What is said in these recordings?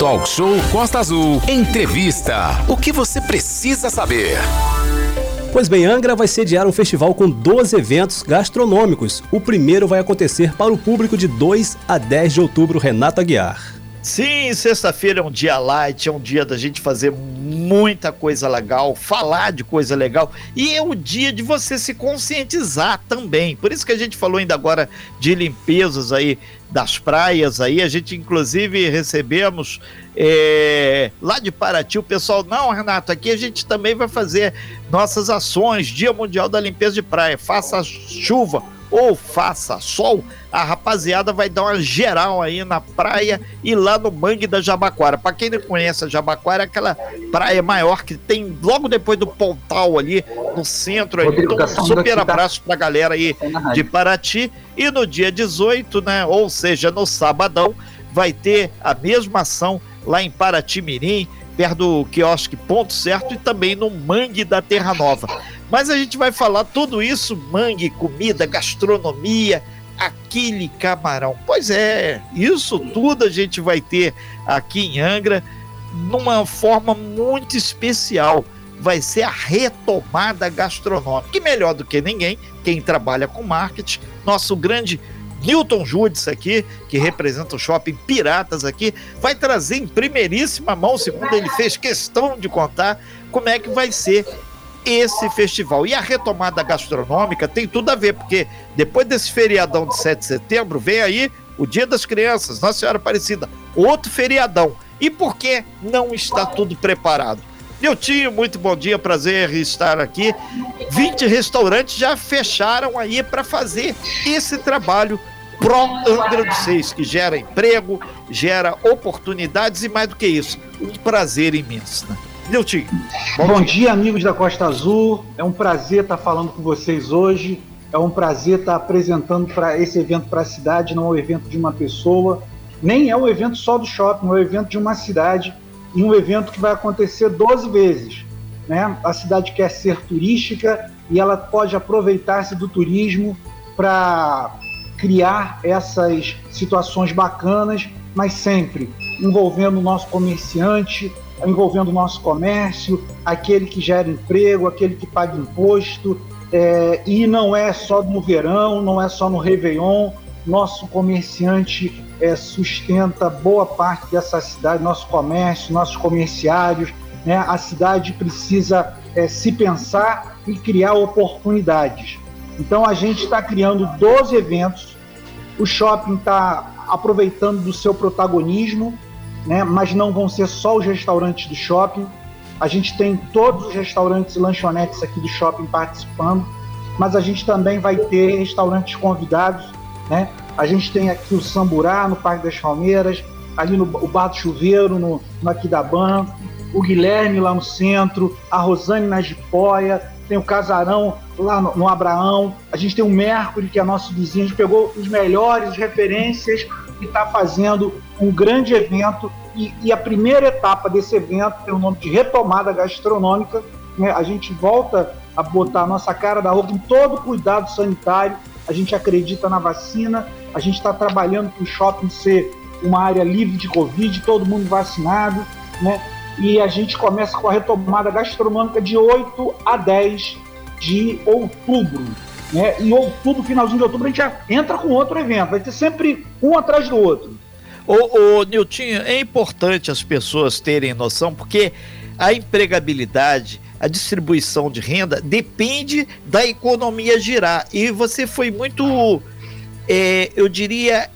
Talk Show Costa Azul. Entrevista. O que você precisa saber? Pois bem, Angra vai sediar um festival com 12 eventos gastronômicos. O primeiro vai acontecer para o público de 2 a 10 de outubro, Renato Aguiar. Sim, sexta-feira é um dia light, é um dia da gente fazer muita coisa legal, falar de coisa legal e é o dia de você se conscientizar também. Por isso que a gente falou ainda agora de limpezas aí das praias aí, a gente inclusive recebemos é, lá de Paraty o pessoal, não Renato, aqui a gente também vai fazer nossas ações, Dia Mundial da Limpeza de Praia, faça chuva ou faça sol, a rapaziada vai dar uma geral aí na praia e lá no mangue da Jabaquara. Para quem não conhece a Jabaquara, é aquela praia maior que tem logo depois do Pontal ali no centro. Então, um super tá abraço pra galera aí de Paraty. E no dia 18, né, ou seja, no sabadão, vai ter a mesma ação lá em Paraty Mirim, perto do quiosque Ponto Certo e também no Mangue da Terra Nova. Mas a gente vai falar tudo isso, mangue, comida, gastronomia, aquele camarão. Pois é, isso tudo a gente vai ter aqui em Angra numa forma muito especial. Vai ser a retomada gastronômica. Que melhor do que ninguém, quem trabalha com marketing, nosso grande Newton Judes aqui, que representa o shopping Piratas aqui, vai trazer em primeiríssima mão, segundo ele fez questão de contar, como é que vai ser esse festival. E a retomada gastronômica tem tudo a ver, porque depois desse feriadão de 7 de setembro, vem aí o Dia das Crianças, Nossa Senhora Aparecida, outro feriadão. E por que não está tudo preparado? Niltinho, muito bom dia, prazer estar aqui. 20 restaurantes já fecharam aí para fazer esse trabalho pró Angra dos Seis, que gera emprego, gera oportunidades e mais do que isso, um prazer imenso. Né? Bom, bom dia. dia, amigos da Costa Azul. É um prazer estar falando com vocês hoje. É um prazer estar apresentando para esse evento para a cidade, não é um evento de uma pessoa, nem é um evento só do shopping, é um evento de uma cidade e um evento que vai acontecer 12 vezes. Né? A cidade quer ser turística e ela pode aproveitar-se do turismo para criar essas situações bacanas, mas sempre envolvendo o nosso comerciante, envolvendo o nosso comércio, aquele que gera emprego, aquele que paga imposto. É, e não é só no verão, não é só no Réveillon. Nosso comerciante é, sustenta boa parte dessa cidade, nosso comércio, nossos comerciários. Né? A cidade precisa é, se pensar e criar oportunidades. Então a gente está criando 12 eventos, o shopping está aproveitando do seu protagonismo, né? mas não vão ser só os restaurantes do shopping. A gente tem todos os restaurantes e lanchonetes aqui do shopping participando, mas a gente também vai ter restaurantes convidados. Né? A gente tem aqui o Samburá, no Parque das Palmeiras, ali no o Bar do Chuveiro, no, no Aquidaban, o Guilherme lá no centro, a Rosane na Jipoia, tem o Casarão lá no, no, Abraão, a gente tem o Mercury, que é nosso vizinho, a gente pegou os melhores referências e está fazendo um grande evento. E, e, a primeira etapa desse evento tem o nome de retomada gastronômica. Né? A gente volta a botar a nossa cara da rua com todo cuidado sanitário. A gente acredita na vacina, a gente está trabalhando para o shopping ser uma área livre de Covid, todo mundo vacinado, né? E a gente começa com a retomada gastronômica de 8 a 10 de outubro. Né? Em outubro, finalzinho de outubro, a gente já entra com outro evento. Vai ter sempre um atrás do outro. Ô, ô é importante as pessoas terem noção, porque a empregabilidade, a distribuição de renda depende da economia girar. E você foi muito, é, eu diria,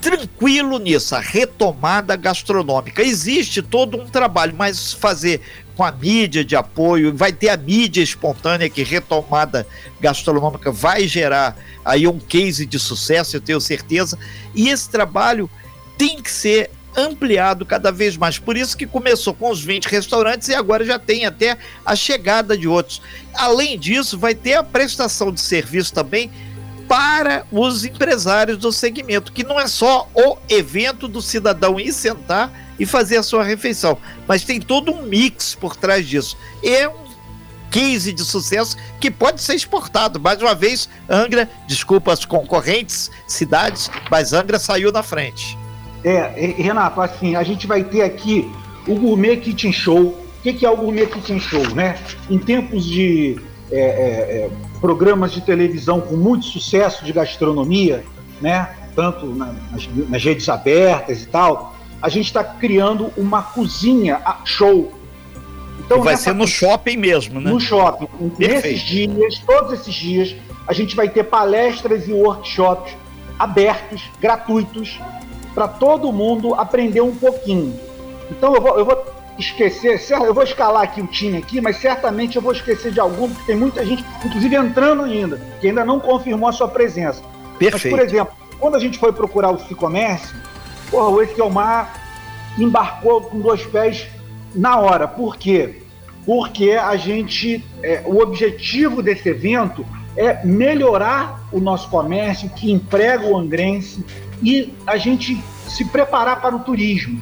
tranquilo nisso, a retomada gastronômica. Existe todo um trabalho, mas fazer com a mídia de apoio, vai ter a mídia espontânea que retomada gastronômica vai gerar aí um case de sucesso, eu tenho certeza. E esse trabalho tem que ser ampliado cada vez mais. Por isso que começou com os 20 restaurantes e agora já tem até a chegada de outros. Além disso, vai ter a prestação de serviço também para os empresários do segmento, que não é só o evento do cidadão ir sentar e fazer a sua refeição. Mas tem todo um mix por trás disso. É um case de sucesso que pode ser exportado. Mais uma vez, Angra, desculpa as concorrentes cidades, mas Angra saiu na frente. É, Renato, assim, a gente vai ter aqui o Gourmet Kitchen Show. O que, que é o Gourmet Kitchen Show, né? Em tempos de é, é, é, programas de televisão com muito sucesso de gastronomia, né? Tanto na, nas, nas, redes abertas e tal, a gente está criando uma cozinha show. Então, vai ser no shopping mesmo, né? No shopping. Perfeito. Nesses dias, todos esses dias, a gente vai ter palestras e workshops abertos, gratuitos, para todo mundo aprender um pouquinho. Então eu vou, eu vou esquecer, eu vou escalar aqui o time aqui, mas certamente eu vou esquecer de algum, porque tem muita gente, inclusive entrando ainda, que ainda não confirmou a sua presença. Perfeito. Mas, por exemplo, quando a gente foi procurar o e-commerce, porra, o Esquelmar embarcou com dois pés na hora. Por quê? Porque a gente, é, o objetivo desse evento é melhorar o nosso comércio, que emprega o angrense, e a gente se preparar para o turismo.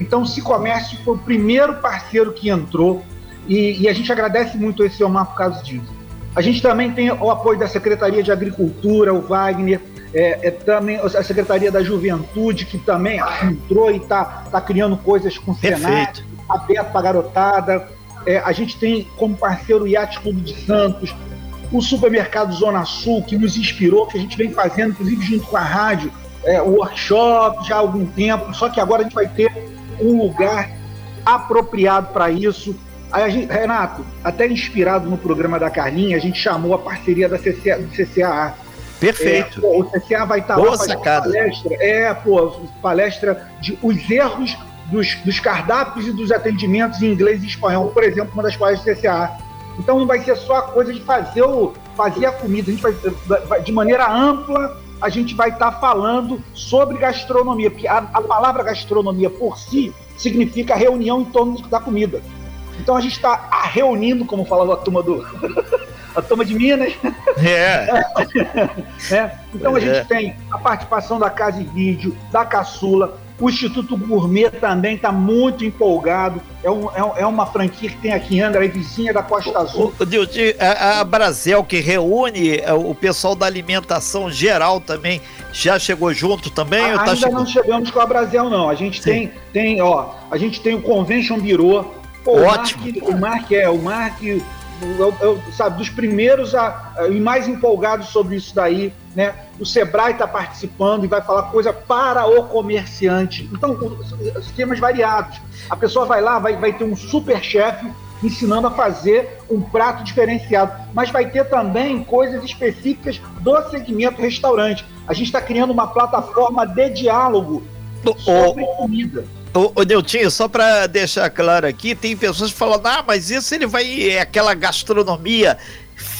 Então, o Cicomércio foi o primeiro parceiro que entrou e, e a gente agradece muito esse Omar por causa disso. A gente também tem o apoio da Secretaria de Agricultura, o Wagner, é, é, também a Secretaria da Juventude, que também entrou e está tá criando coisas com o Senado, aberto para a garotada. É, a gente tem como parceiro o Yacht Clube de Santos, o Supermercado Zona Sul, que nos inspirou, que a gente vem fazendo, inclusive junto com a rádio, é, o workshop já há algum tempo, só que agora a gente vai ter um lugar apropriado para isso. Aí gente, Renato, até inspirado no programa da Carlinha, a gente chamou a parceria da CCA, do CCAA. Perfeito. É, pô, o CCA vai estar tá Boa lá fazendo palestra. É, pô, palestra de os erros dos, dos, cardápios e dos atendimentos em inglês e espanhol, por exemplo, uma das palestras do CCA. Então não vai ser só a coisa de fazer, o, fazer a comida, a gente vai, de maneira ampla a gente vai estar tá falando sobre gastronomia, porque a, a, palavra gastronomia por si significa reunião em torno da comida. Então a gente está reunindo, como falava a turma do. a turma de Minas. É. é. Então a gente é. tem a participação da Casa e Vídeo, da Caçula, o Instituto Gourmet também está muito empolgado. É, um, é, é, uma franquia que tem aqui em Angra, é vizinha da Costa Azul. O, o, a, a Brasel, que reúne é, o pessoal da alimentação geral também, já chegou junto também? A, tá ainda chegando? não chegamos com a Brasel, não. A gente tem, tem, ó, a gente tem o Convention Bureau. Pô, Ótimo. O Mark, é, o Mark eu, eu, sabe, dos primeiros a, a, e mais empolgados sobre isso daí, né? O Sebrae está participando e vai falar coisa para o comerciante. Então, os temas variados. A pessoa vai lá, vai, vai ter um super chefe ensinando a fazer um prato diferenciado, mas vai ter também coisas específicas do segmento restaurante. A gente está criando uma plataforma de diálogo sobre comida. Ô, ô Neutinho, só para deixar claro aqui, tem pessoas falando, ah, mas isso ele vai, é aquela gastronomia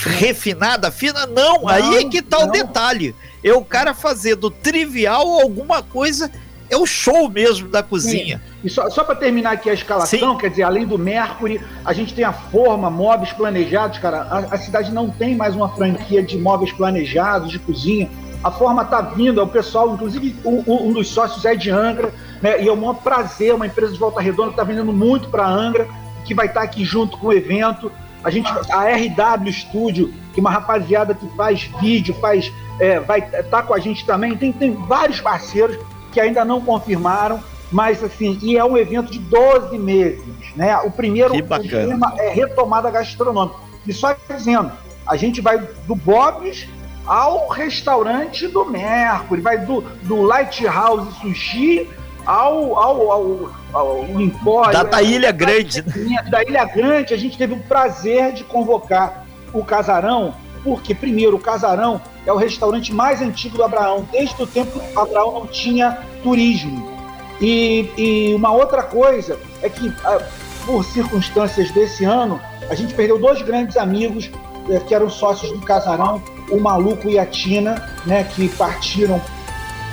refinada, fina. Não, não aí é que tá não. o detalhe. É o cara fazer do trivial alguma coisa, é o show mesmo da cozinha. Sim. E só, só para terminar aqui a escalação, Sim. quer dizer, além do Mercury, a gente tem a Forma, móveis planejados, cara. A, a cidade não tem mais uma franquia de móveis planejados, de cozinha. A Forma tá vindo, é o pessoal, inclusive um, um dos sócios é de Angra, né? E é um maior prazer, uma empresa de Volta Redonda que está vendendo muito para Angra, que vai estar tá aqui junto com o evento. A gente, a RW Studio, que é uma rapaziada que faz vídeo, faz, é, vai estar tá com a gente também. Tem, tem vários parceiros que ainda não confirmaram, mas assim, e é um evento de 12 meses, né? O primeiro tema é retomada gastronômica. E só dizendo, a gente vai do Bob's ao restaurante do Mercury, vai do, do Lighthouse Sushi ao, ao, ao, ao Empório. Da, Ilha Grande. Da Ilha Grande, a gente teve o prazer de convocar o Casarão, porque, primeiro, o Casarão é o restaurante mais antigo do Abraão, desde o tempo que o Abraão não tinha turismo. E, e uma outra coisa é que, ah, por circunstâncias desse ano, a gente perdeu dois grandes amigos eh, que eram sócios do Casarão, o Maluco e a Tina, né, que partiram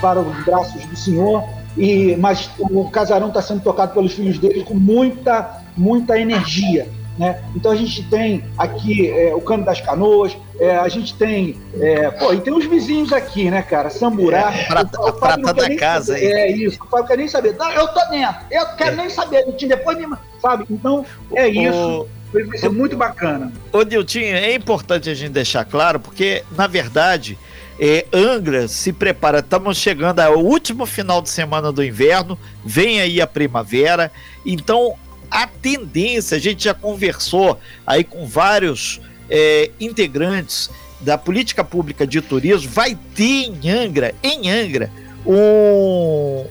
para os braços do Senhor e, mas o casarão está sendo tocado pelos filhos dele com muita, muita energia. Né? Então a gente tem aqui é, o Câmbio das Canoas, é, a gente tem. É, pô, e tem os vizinhos aqui, né, cara? Samburá. É, prata, o, o prata da casa aí. É isso, o Fábio quer nem saber. Não, eu tô dentro, eu quero é. nem saber, depois me. Sabe? Então, é isso. Vai ser muito bacana. Ô, Niltinho, é importante a gente deixar claro, porque, na verdade, É, Angra se prepara, estamos chegando ao último final de semana do inverno, vem aí a primavera, então a tendência, a gente já conversou aí com vários é, integrantes da política pública de turismo, vai ter em Angra, em Angra, um,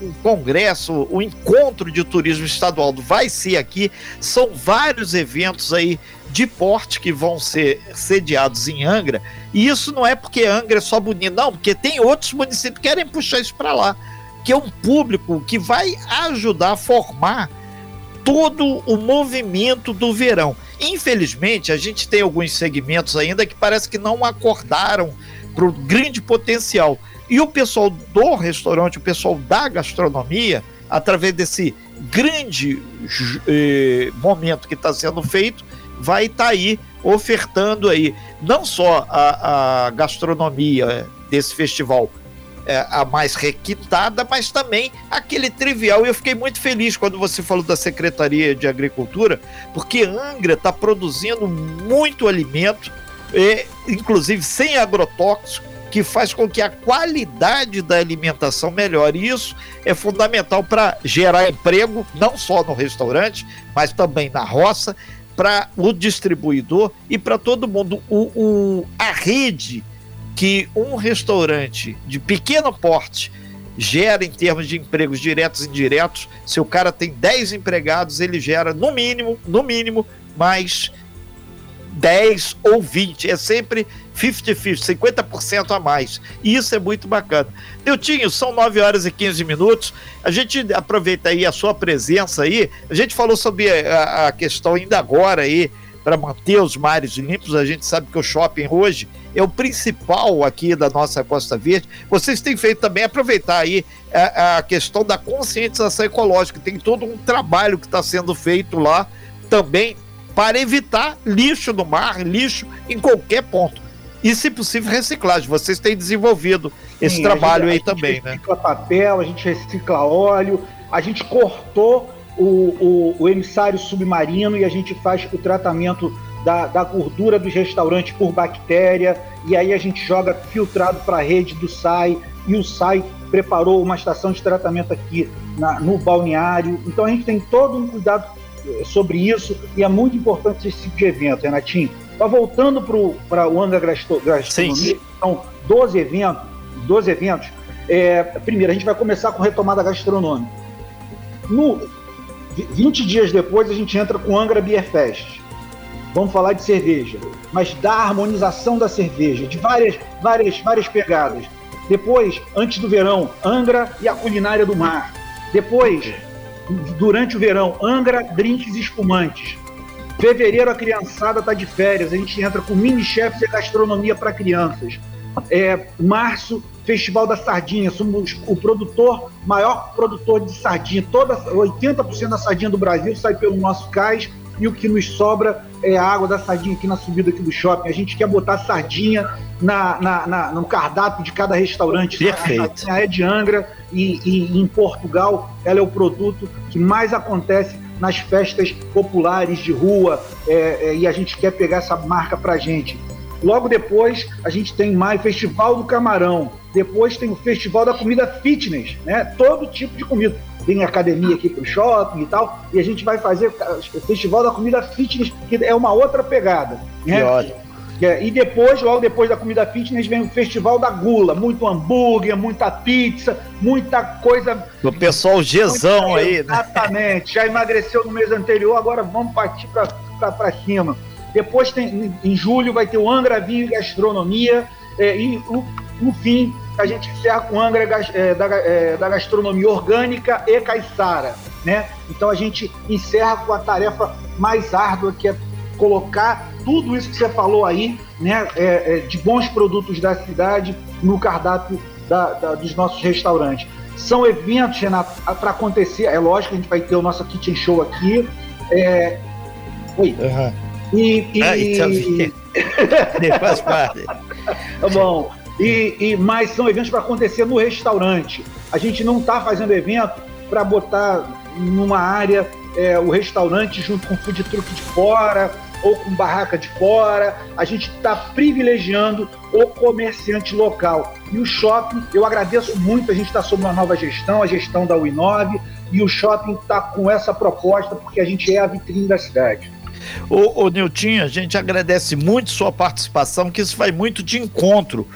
um, congresso, o um encontro de turismo estadual. Vai ser aqui. São vários eventos aí de porte que vão ser sediados em Angra. E isso não é porque Angra é só bonito, não, porque tem outros municípios que querem puxar isso para lá, que é um público que vai ajudar a formar todo o movimento do verão. Infelizmente, a gente tem alguns segmentos ainda que parece que não acordaram para o grande potencial. E o pessoal do restaurante, o pessoal da gastronomia, através desse grande eh, momento que está sendo feito, vai estar tá aí ofertando aí não só a, a gastronomia desse festival é, a mais requintada, mas também aquele trivial. E eu fiquei muito feliz quando você falou da Secretaria de Agricultura, porque Angra está produzindo muito alimento, é, inclusive sem agrotóxico, que faz com que a qualidade da alimentação melhore. E isso é fundamental para gerar emprego, não só no restaurante, mas também na roça, para o distribuidor e para todo mundo. O, o, a rede que um restaurante de pequeno porte gera em termos de empregos diretos e indiretos, se o cara tem 10 empregados, ele gera no mínimo, no mínimo, mais 10 ou 20. É sempre 50-50, 50% a mais. E isso é muito bacana. Neutinho, são 9 horas e 15 minutos. A gente aproveita aí a sua presença aí. A gente falou sobre a, a questão ainda agora aí para manter os mares limpos. A gente sabe que o shopping hoje é o principal aqui da nossa Costa Verde. Vocês têm feito também aproveitar aí a, a questão da conscientização ecológica. Tem todo um trabalho que está sendo feito lá também para evitar lixo no mar, lixo em qualquer ponto. E, se possível, reciclagem. Vocês têm desenvolvido esse Sim, trabalho gente, aí também, né? A gente recicla papel, a gente recicla óleo, a gente cortou o, o, o emissário submarino e a gente faz o tratamento da, da, gordura dos restaurantes por bactéria, e aí a gente joga filtrado para a rede do SAI, e o SAI preparou uma estação de tratamento aqui na, no balneário. Então a gente tem todo um cuidado eh, sobre isso, e é muito importante esse tipo de evento, Renatinho. Tá voltando para o Angra Gastronomia, são 12 eventos, 12 eventos. É, primeiro, a gente vai começar com retomada gastronômica. No 20 dias depois, a gente entra com Angra Beer Fest. Vamos falar de cerveja, mas da harmonização da cerveja, de várias, várias, várias pegadas. Depois, antes do verão, Angra e a culinária do mar. Depois, durante o verão, Angra, drinks espumantes. Fevereiro, a criançada está de férias, a gente entra com mini chefs e gastronomia para crianças. É, março, Festival da Sardinha, somos o produtor, maior produtor de sardinha. Toda, 80% da sardinha do Brasil sai pelo nosso cais e o que nos sobra é a água da sardinha aqui na subida aqui do shopping. A gente quer botar sardinha na, na, na no cardápio de cada restaurante. Perfeito. A é de Angra e, e em Portugal ela é o produto que mais acontece nas festas populares de rua é, é, e a gente quer pegar essa marca pra gente. Logo depois, a gente tem mais Festival do Camarão. Depois tem o Festival da Comida Fitness, né? Todo tipo de comida. Tem academia aqui pro shopping e tal. E a gente vai fazer o Festival da Comida Fitness, que é uma outra pegada. Né? Que ótimo. É, e depois, logo depois da comida fitness, vem o Festival da Gula. Muito hambúrguer, muita pizza, muita coisa. O pessoal Gesão aí, né? Exatamente. Já emagreceu no mês anterior, agora vamos partir para cima. Depois tem, em julho vai ter o Angra Vinho e Gastronomia. É, e no fim, a gente encerra com o Angra é, da, é, da Gastronomia Orgânica e Caiçara. Né? Então a gente encerra com a tarefa mais árdua, que é colocar tudo isso que você falou aí, né, é, é, de bons produtos da cidade no cardápio da, da, dos nossos restaurantes. São eventos, Renato, para acontecer. É lógico que a gente vai ter o nosso kitchen show aqui. É... Oi. Uhum. E, e... Ah, então, faz parte. tá bom. E, e, mas são eventos para acontecer no restaurante. A gente não está fazendo evento para botar numa área é, o restaurante junto com o food truck de fora, ou com barraca de fora, a gente está privilegiando o comerciante local. E o shopping, eu agradeço muito, a gente está sob uma nova gestão, a gestão da UI9, e o shopping está com essa proposta porque a gente é a vitrine da cidade. Ô, ô Nilton, a gente agradece muito sua participação, que isso vai muito de encontro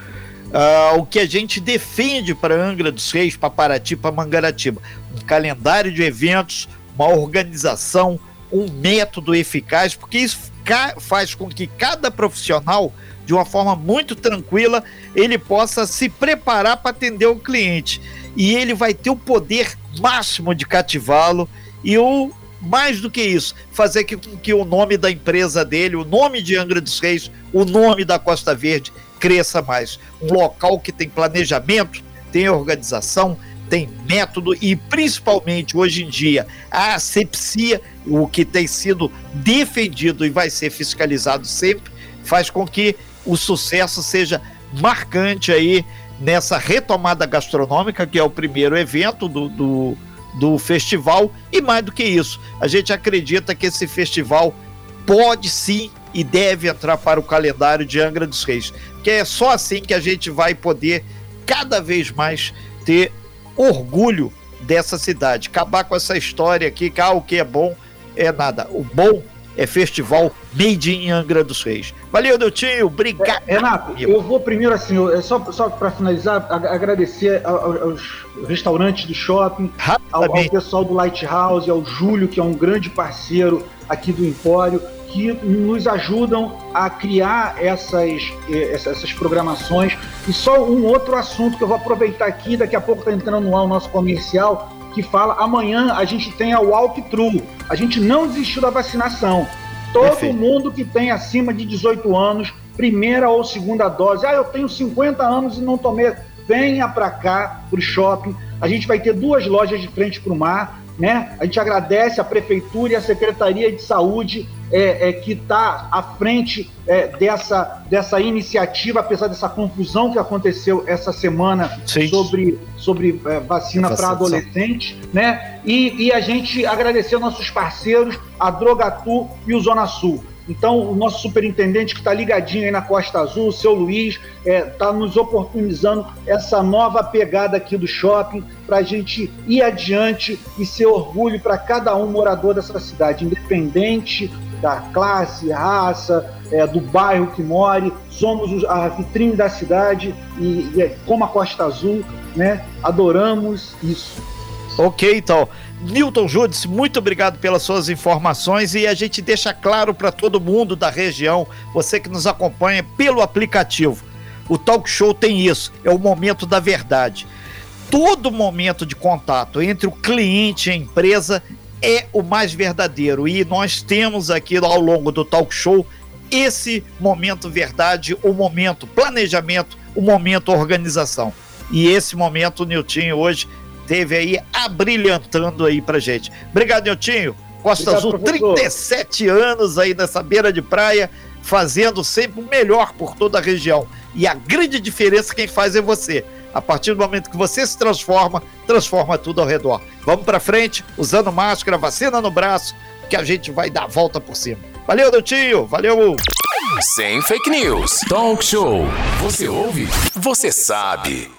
uh, o que a gente defende para Angra dos Reis, para Paraty, para Mangaratiba. Um calendário de eventos, uma organização, um método eficaz, porque isso faz com que cada profissional, de uma forma muito tranquila, ele possa se preparar para atender o cliente. E ele vai ter o poder máximo de cativá-lo e o mais do que isso, fazer que, que o nome da empresa dele, o nome de Angra dos Reis, o nome da Costa Verde cresça mais. Um local que tem planejamento, tem organização, tem método e principalmente hoje em dia a asepsia, o que tem sido defendido e vai ser fiscalizado sempre, faz com que o sucesso seja marcante aí nessa retomada gastronômica, que é o primeiro evento do, do, do festival, e mais do que isso, a gente acredita que esse festival pode sim e deve entrar para o calendário de Angra dos Reis, que é só assim que a gente vai poder cada vez mais ter orgulho dessa cidade, acabar com essa história aqui que ah, o que é bom é nada. O bom é festival Made in Angra dos Reis. Valeu, Deltinho, obrigado. É, Renato, eu vou primeiro assim, é só, só para finalizar, agradecer aos restaurantes do shopping, ao, ao, pessoal do Lighthouse, ao Júlio, que é um grande parceiro aqui do Empório que nos ajudam a criar essas, eh, essas programações. E só um outro assunto que eu vou aproveitar aqui, daqui a pouco está entrando no ar o nosso comercial, que fala amanhã a gente tem a walkthrough. A gente não desistiu da vacinação. Todo Perfeito. mundo que tem acima de 18 anos, primeira ou segunda dose. Ah, eu tenho 50 anos e não tomei. Venha para cá, para o shopping. A gente vai ter duas lojas de frente para o mar. Né? A gente agradece a Prefeitura e a Secretaria de Saúde é, é, que está à frente é, dessa, dessa iniciativa, apesar dessa confusão que aconteceu essa semana Sim. sobre, sobre é, vacina para adolescente. Né? E, e a gente agradecer aos nossos parceiros, a Drogatu e o Zona Sul. Então, o nosso superintendente que está ligadinho aí na Costa Azul, o seu Luiz, está é, tá nos oportunizando essa nova pegada aqui do shopping para a gente ir adiante e ser orgulho para cada um morador dessa cidade, independente da classe, raça, é, do bairro que more, somos a vitrine da cidade e, e como a Costa Azul, né, adoramos isso. Ok, então. Newton Judice, muito obrigado pelas suas informações e a gente deixa claro para todo mundo da região, você que nos acompanha pelo aplicativo. O talk show tem isso, é o momento da verdade. Todo momento de contato entre o cliente e a empresa é o mais verdadeiro e nós temos aqui ao longo do talk show esse momento verdade, o momento planejamento, o momento organização. E esse momento o Niltinho hoje teve aí abrilhantando aí pra gente. Obrigado, Niltinho. Costa Obrigado, Azul, professor. 37 anos aí nessa beira de praia, fazendo sempre o melhor por toda a região. E a grande diferença quem faz é você. A partir do momento que você se transforma, transforma tudo ao redor. Vamos para frente, usando máscara, vacina no braço, que a gente vai dar a volta por cima. Valeu, Deltinho. Valeu. Sem fake news. Talk show. Você ouve? Você sabe.